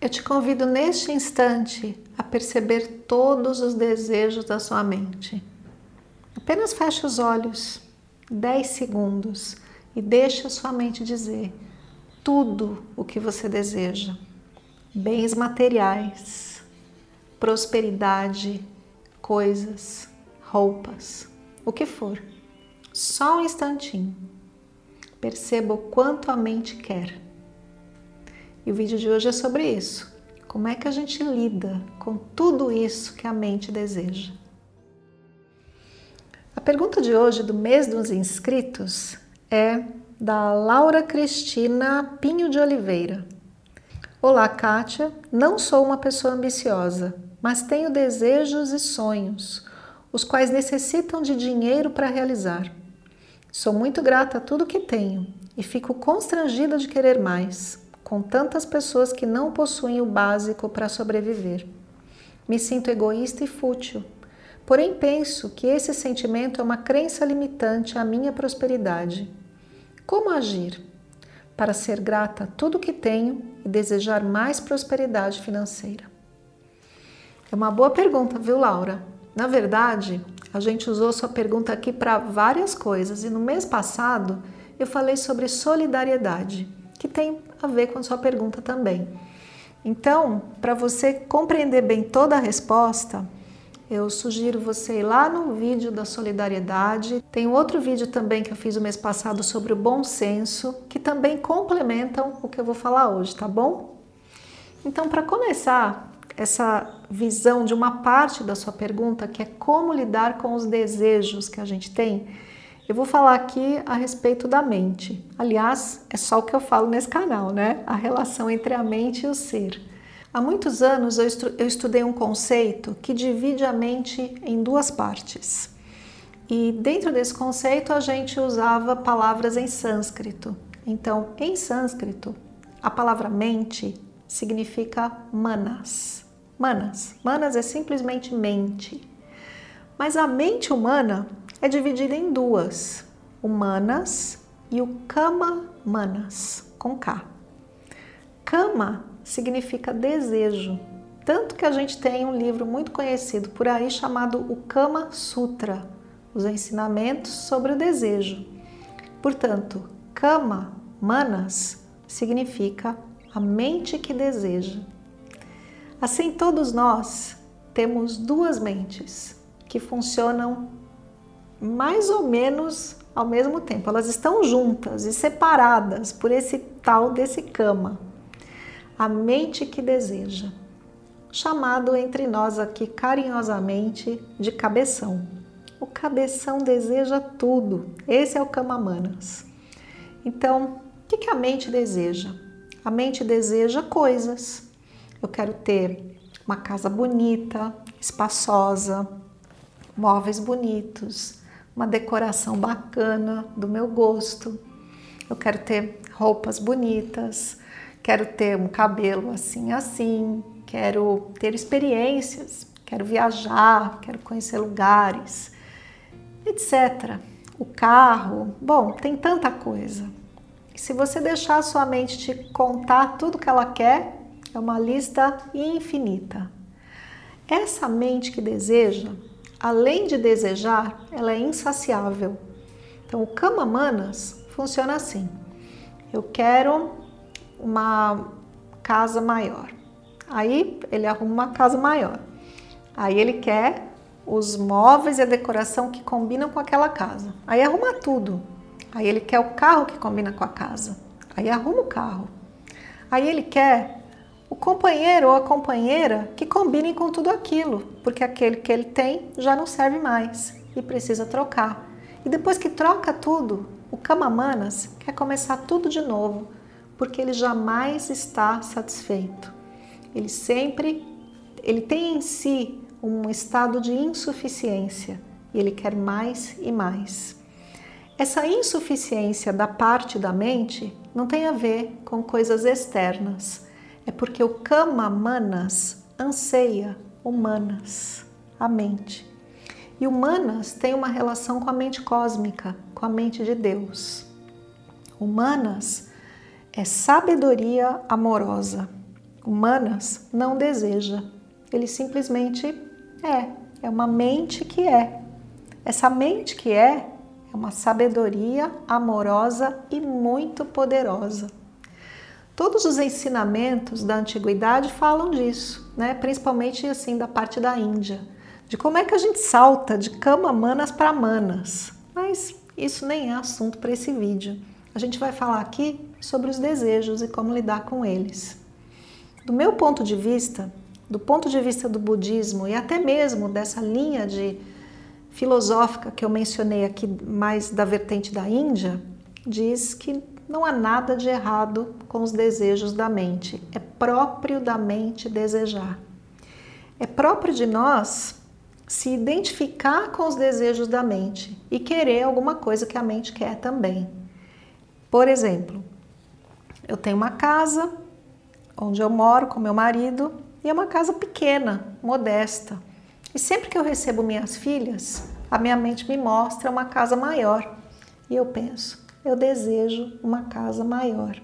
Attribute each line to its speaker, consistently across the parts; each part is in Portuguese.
Speaker 1: Eu te convido neste instante a perceber todos os desejos da sua mente. Apenas feche os olhos 10 segundos e deixe a sua mente dizer tudo o que você deseja: bens materiais, prosperidade, coisas, roupas, o que for. Só um instantinho. Perceba o quanto a mente quer. E o vídeo de hoje é sobre isso. Como é que a gente lida com tudo isso que a mente deseja? A pergunta de hoje do mês dos inscritos é da Laura Cristina Pinho de Oliveira. Olá, Kátia. Não sou uma pessoa ambiciosa, mas tenho desejos e sonhos, os quais necessitam de dinheiro para realizar. Sou muito grata a tudo que tenho e fico constrangida de querer mais com tantas pessoas que não possuem o básico para sobreviver. Me sinto egoísta e fútil, porém penso que esse sentimento é uma crença limitante à minha prosperidade. Como agir? Para ser grata a tudo que tenho e desejar mais prosperidade financeira. É uma boa pergunta, viu, Laura? Na verdade, a gente usou sua pergunta aqui para várias coisas e no mês passado eu falei sobre solidariedade, que tem a ver com a sua pergunta também. Então, para você compreender bem toda a resposta, eu sugiro você ir lá no vídeo da solidariedade. Tem outro vídeo também que eu fiz o mês passado sobre o bom senso, que também complementam o que eu vou falar hoje, tá bom? Então, para começar essa visão de uma parte da sua pergunta, que é como lidar com os desejos que a gente tem, eu vou falar aqui a respeito da mente. Aliás, é só o que eu falo nesse canal, né? A relação entre a mente e o ser. Há muitos anos eu, eu estudei um conceito que divide a mente em duas partes. E dentro desse conceito a gente usava palavras em sânscrito. Então, em sânscrito, a palavra mente significa manas. Manas. Manas é simplesmente mente. Mas a mente humana é dividida em duas: humanas e o kama manas, com K. Kama significa desejo, tanto que a gente tem um livro muito conhecido por aí chamado o Kama Sutra, os ensinamentos sobre o desejo. Portanto, Kama Manas significa a mente que deseja. Assim, todos nós temos duas mentes que funcionam mais ou menos ao mesmo tempo. Elas estão juntas e separadas por esse tal desse cama. A mente que deseja, chamado entre nós aqui carinhosamente de cabeção. O cabeção deseja tudo. Esse é o Kamamanas. Então, o que a mente deseja? A mente deseja coisas. Eu quero ter uma casa bonita, espaçosa, móveis bonitos, uma decoração bacana do meu gosto. Eu quero ter roupas bonitas, quero ter um cabelo assim assim, quero ter experiências, quero viajar, quero conhecer lugares, etc. O carro, bom, tem tanta coisa. Se você deixar a sua mente te contar tudo que ela quer, é uma lista infinita. Essa mente que deseja, além de desejar, ela é insaciável. Então, o Kama Manas funciona assim: eu quero uma casa maior. Aí ele arruma uma casa maior. Aí ele quer os móveis e a decoração que combinam com aquela casa. Aí arruma tudo. Aí ele quer o carro que combina com a casa. Aí arruma o carro. Aí ele quer o companheiro ou a companheira que combinem com tudo aquilo, porque aquele que ele tem já não serve mais e precisa trocar. E depois que troca tudo, o Kamamanas quer começar tudo de novo, porque ele jamais está satisfeito. Ele sempre ele tem em si um estado de insuficiência e ele quer mais e mais. Essa insuficiência da parte da mente não tem a ver com coisas externas, é porque o kama manas anseia humanas, a mente. E humanas tem uma relação com a mente cósmica, com a mente de Deus. Humanas é sabedoria amorosa. Humanas não deseja, ele simplesmente é. É uma mente que é. Essa mente que é é uma sabedoria amorosa e muito poderosa. Todos os ensinamentos da antiguidade falam disso, né? principalmente assim da parte da Índia, de como é que a gente salta de cama manas para manas. Mas isso nem é assunto para esse vídeo. A gente vai falar aqui sobre os desejos e como lidar com eles. Do meu ponto de vista, do ponto de vista do budismo e até mesmo dessa linha de filosófica que eu mencionei aqui mais da vertente da Índia, diz que não há nada de errado com os desejos da mente. É próprio da mente desejar. É próprio de nós se identificar com os desejos da mente e querer alguma coisa que a mente quer também. Por exemplo, eu tenho uma casa onde eu moro com meu marido e é uma casa pequena, modesta. E sempre que eu recebo minhas filhas, a minha mente me mostra uma casa maior. E eu penso, eu desejo uma casa maior.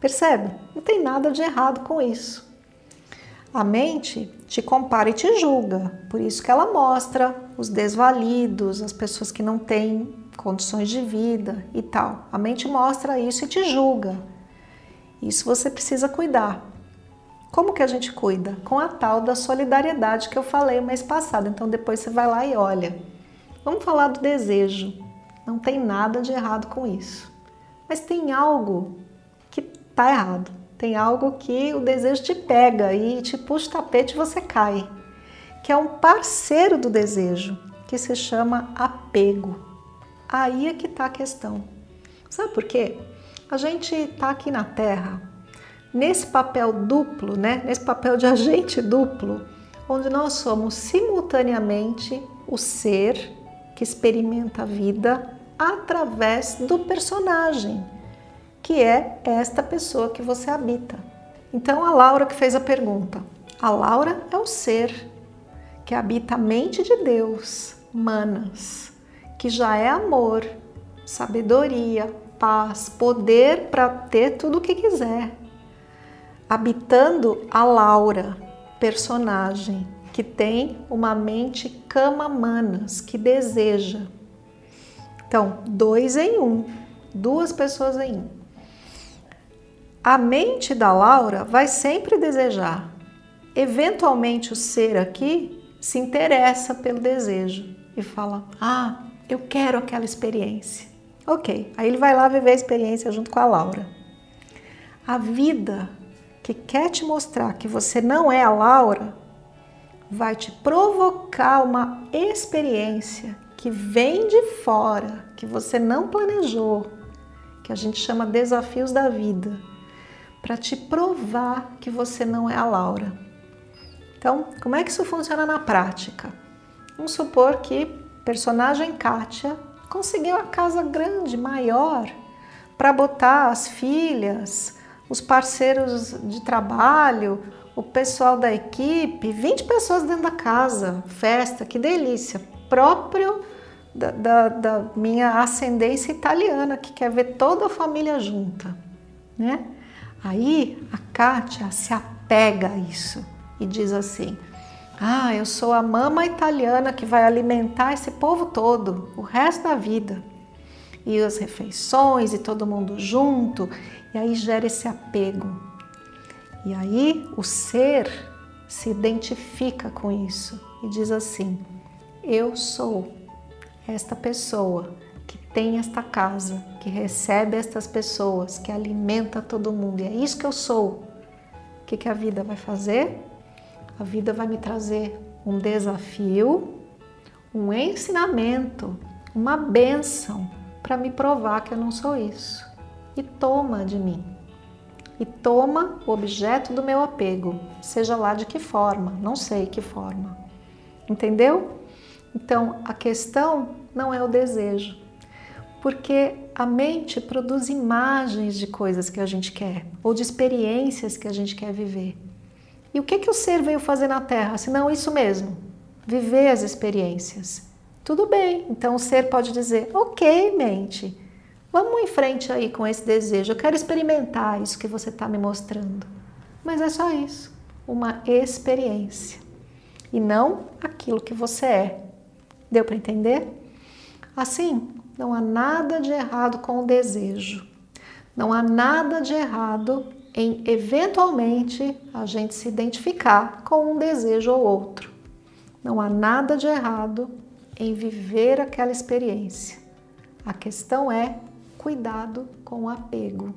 Speaker 1: Percebe? Não tem nada de errado com isso. A mente te compara e te julga, por isso que ela mostra os desvalidos, as pessoas que não têm condições de vida e tal. A mente mostra isso e te julga. Isso você precisa cuidar. Como que a gente cuida? Com a tal da solidariedade que eu falei o mês passado. Então depois você vai lá e olha. Vamos falar do desejo. Não tem nada de errado com isso. Mas tem algo que tá errado. Tem algo que o desejo te pega e te puxa o tapete e você cai. Que é um parceiro do desejo, que se chama apego. Aí é que tá a questão. Sabe por quê? A gente tá aqui na Terra nesse papel duplo, né? nesse papel de agente duplo, onde nós somos simultaneamente o ser que experimenta a vida através do personagem, que é esta pessoa que você habita. Então, a Laura que fez a pergunta. A Laura é o ser que habita a mente de Deus, Manas, que já é amor, sabedoria, paz, poder para ter tudo o que quiser habitando a Laura, personagem que tem uma mente cama-manas, que deseja. Então, dois em um, duas pessoas em um. A mente da Laura vai sempre desejar. Eventualmente, o ser aqui se interessa pelo desejo e fala: Ah, eu quero aquela experiência. Ok, aí ele vai lá viver a experiência junto com a Laura. A vida que quer te mostrar que você não é a Laura, vai te provocar uma experiência que vem de fora, que você não planejou, que a gente chama desafios da vida, para te provar que você não é a Laura. Então, como é que isso funciona na prática? Vamos supor que personagem Kátia conseguiu a casa grande, maior, para botar as filhas, os parceiros de trabalho, o pessoal da equipe, 20 pessoas dentro da casa, festa, que delícia, próprio da, da, da minha ascendência italiana, que quer ver toda a família junta, né? Aí a Kátia se apega a isso e diz assim: Ah, eu sou a mama italiana que vai alimentar esse povo todo, o resto da vida. E as refeições e todo mundo junto, e aí gera esse apego. E aí o ser se identifica com isso e diz assim: Eu sou esta pessoa que tem esta casa, que recebe estas pessoas, que alimenta todo mundo. E é isso que eu sou. O que, que a vida vai fazer? A vida vai me trazer um desafio, um ensinamento, uma bênção para me provar que eu não sou isso e toma de mim. e toma o objeto do meu apego, seja lá de que forma, não sei que forma. Entendeu? Então, a questão não é o desejo, porque a mente produz imagens de coisas que a gente quer ou de experiências que a gente quer viver. E o que que o ser veio fazer na Terra? Senão isso mesmo, viver as experiências. Tudo bem, então o ser pode dizer: "OK, mente, Vamos em frente aí com esse desejo. Eu quero experimentar isso que você está me mostrando. Mas é só isso, uma experiência e não aquilo que você é. Deu para entender? Assim, não há nada de errado com o desejo. Não há nada de errado em eventualmente a gente se identificar com um desejo ou outro. Não há nada de errado em viver aquela experiência. A questão é cuidado com o apego.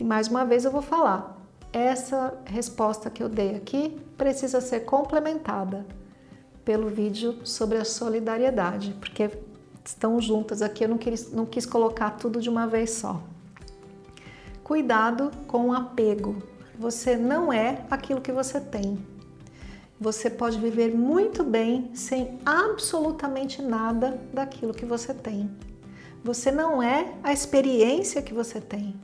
Speaker 1: E mais uma vez eu vou falar, essa resposta que eu dei aqui precisa ser complementada pelo vídeo sobre a solidariedade, porque estão juntas aqui, eu não quis, não quis colocar tudo de uma vez só. Cuidado com o apego. Você não é aquilo que você tem. Você pode viver muito bem sem absolutamente nada daquilo que você tem. Você não é a experiência que você tem.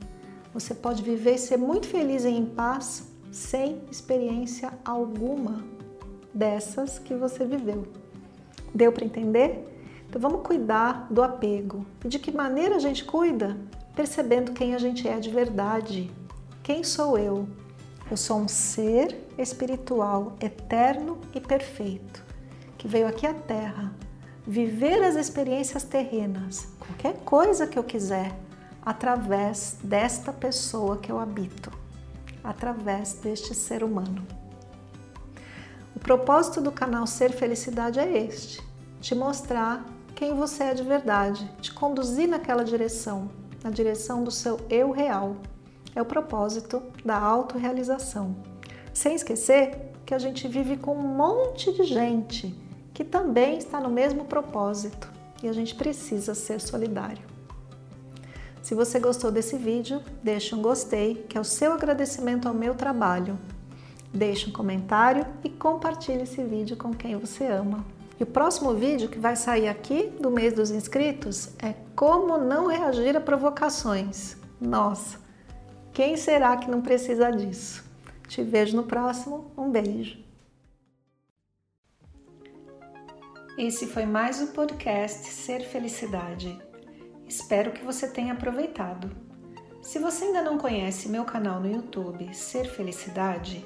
Speaker 1: Você pode viver e ser muito feliz e em paz sem experiência alguma dessas que você viveu. Deu para entender? Então vamos cuidar do apego. E de que maneira a gente cuida? Percebendo quem a gente é de verdade. Quem sou eu? Eu sou um ser espiritual eterno e perfeito que veio aqui à Terra viver as experiências terrenas, qualquer coisa que eu quiser, através desta pessoa que eu habito, através deste ser humano. O propósito do canal Ser Felicidade é este: te mostrar quem você é de verdade, te conduzir naquela direção, na direção do seu eu real. É o propósito da autorrealização. Sem esquecer que a gente vive com um monte de gente que também está no mesmo propósito e a gente precisa ser solidário. Se você gostou desse vídeo, deixe um gostei, que é o seu agradecimento ao meu trabalho. Deixe um comentário e compartilhe esse vídeo com quem você ama. E o próximo vídeo que vai sair aqui do mês dos inscritos é como não reagir a provocações. Nossa, quem será que não precisa disso? Te vejo no próximo. Um beijo. Esse foi mais o podcast Ser Felicidade. Espero que você tenha aproveitado. Se você ainda não conhece meu canal no YouTube Ser Felicidade,